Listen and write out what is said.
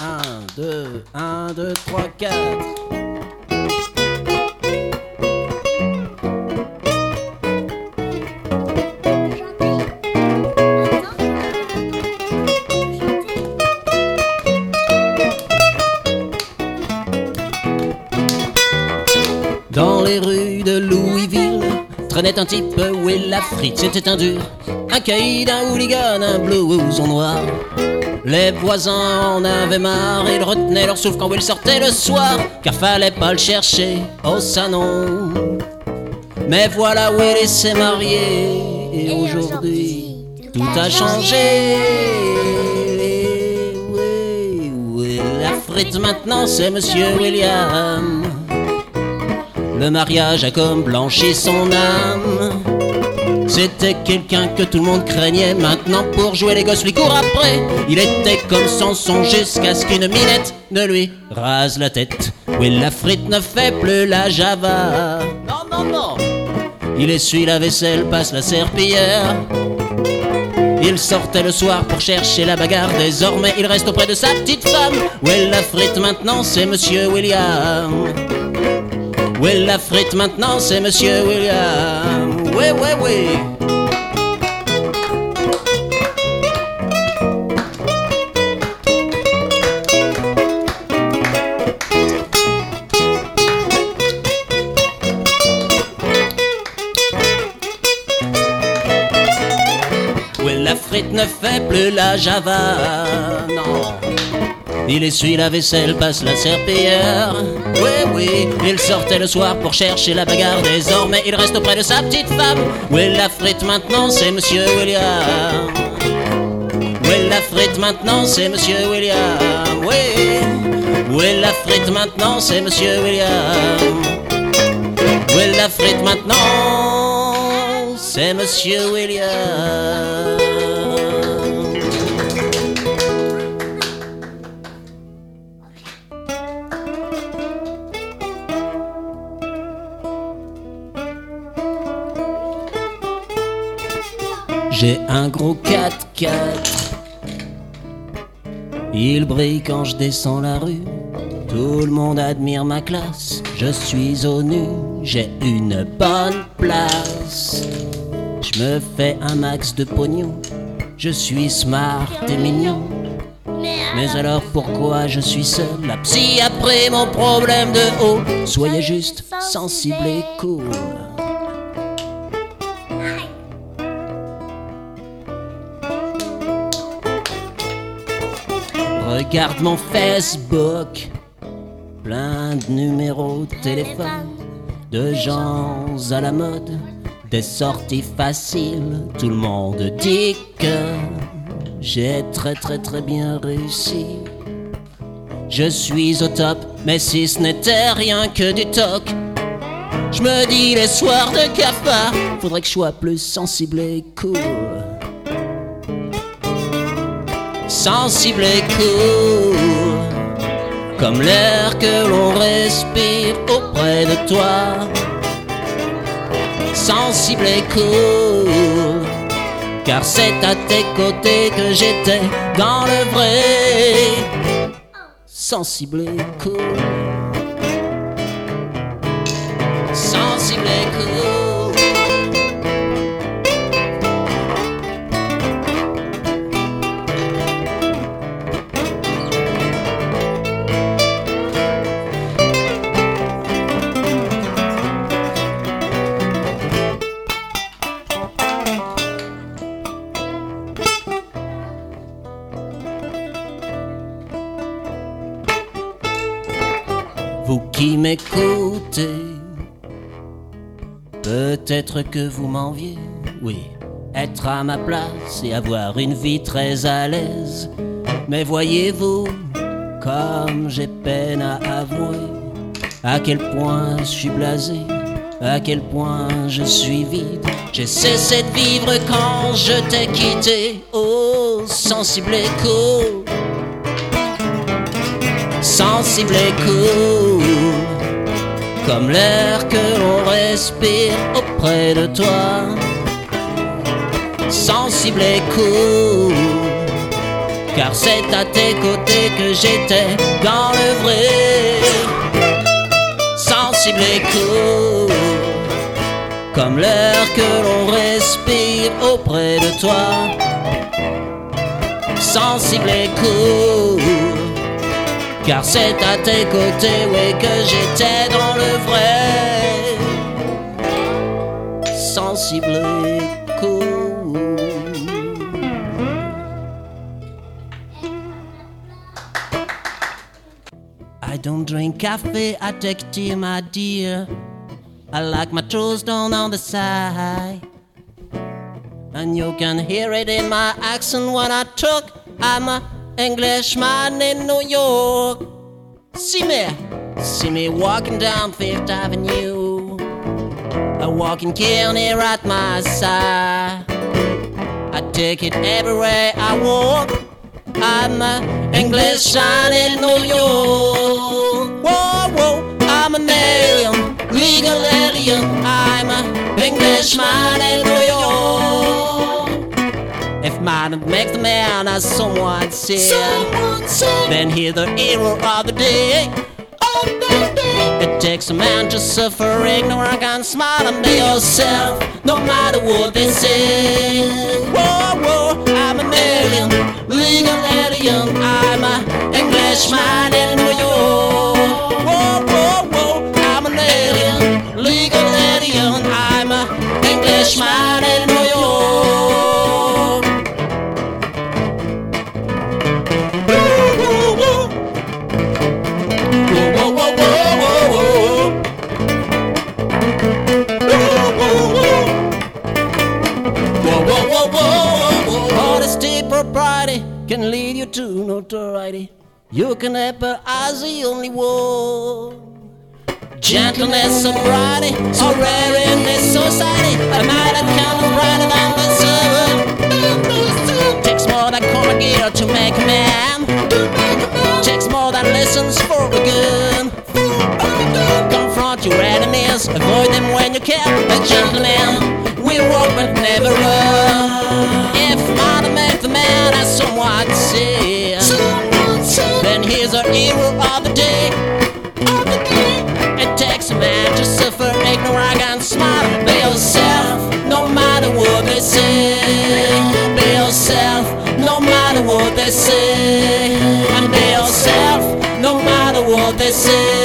1, 2, 1, 2, 3, 4. Dans les rues de Louisville traînait un type où est la frite, c'était un dur, un caïd, un hooligan, un blues en noir. Les voisins en avaient marre, ils retenaient leur souffle quand Will sortait le soir, car fallait pas le chercher au salon. Mais voilà Will s'est marié, et aujourd'hui tout a changé. Oui, oui, la frite maintenant c'est Monsieur William. Le mariage a comme blanchi son âme. C'était quelqu'un que tout le monde craignait. Maintenant, pour jouer les gosses, lui court après. Il était comme Samson jusqu'à ce qu'une minette ne lui rase la tête. Oui, la ne fait plus la java. Non, non, non. Il essuie la vaisselle, passe la serpillière. Il sortait le soir pour chercher la bagarre. Désormais, il reste auprès de sa petite femme. Oui, la frite maintenant, c'est Monsieur William. Oui, la frite maintenant, c'est Monsieur William. Oui, oui, oui. Oui, la frite ne fait plus la java. Non. Il essuie la vaisselle, passe la serpillière. Oui, oui, il sortait le soir pour chercher la bagarre. Désormais, il reste auprès de sa petite femme. Oui, la frite maintenant, c'est Monsieur William. Oui, la frite maintenant, c'est Monsieur William. Oui, oui, la frite maintenant, c'est Monsieur William. Oui, la frite maintenant, c'est Monsieur William. J'ai un gros 4x4. Il brille quand je descends la rue. Tout le monde admire ma classe. Je suis au nu, j'ai une bonne place. Je me fais un max de pognon. Je suis smart et mignon. Mais alors pourquoi je suis seul? La psy a pris mon problème de haut. Soyez juste sensible et cool. Regarde mon Facebook, plein de numéros de téléphone, de gens à la mode, des sorties faciles. Tout le monde dit que j'ai très très très bien réussi. Je suis au top, mais si ce n'était rien que du toc, je me dis les soirs de cafard, faudrait que je sois plus sensible et cool sensible et cool, comme l'air que l'on respire auprès de toi. Sensible et cool, car c'est à tes côtés que j'étais dans le vrai. Sensible et cool, peut-être que vous m'enviez, oui, être à ma place et avoir une vie très à l'aise. Mais voyez-vous, comme j'ai peine à avouer à quel point je suis blasé, à quel point je suis vide. J'ai cessé de vivre quand je t'ai quitté, oh sensible écho sensible cool, comme l'air que l'on respire auprès de toi. Sensible et cool, car c'est à tes côtés que j'étais dans le vrai, sensible et court, comme l'air que l'on respire auprès de toi, sensible et car c'est à tes côtés, oui, que j'étais dans le vrai, sensible. I don't drink coffee, I take tea, my dear. I like my toast down on the side. And you can hear it in my accent when I talk. I'm a Englishman in New York. See me, see me walking down Fifth Avenue. A walking here at my side. I take it everywhere I walk. I'm an Englishman in New York. Whoa, whoa, I'm an alien, legal alien. I'm an Englishman in New York. If man makes the man, as someone said, then he's the hero of the day. It takes a man to suffer ignorant and smile under yourself, no matter what they say. Whoa, whoa, I'm an alien, legal alien. I'm an Englishman in can lead you to notoriety. You can as the only one. Gentleness, sobriety, are rare in this society. A man that comes brighter than the sun. Takes more than common gear to make a man. Takes more than lessons for a gun. Confront your enemies, avoid them when you can. A gentleman will walk but never run. He's a hero of the day. Of the day. It takes a man to suffer ignorant and smile. Be yourself, no matter what they say. Be yourself, no matter what they say. And be yourself, no matter what they say.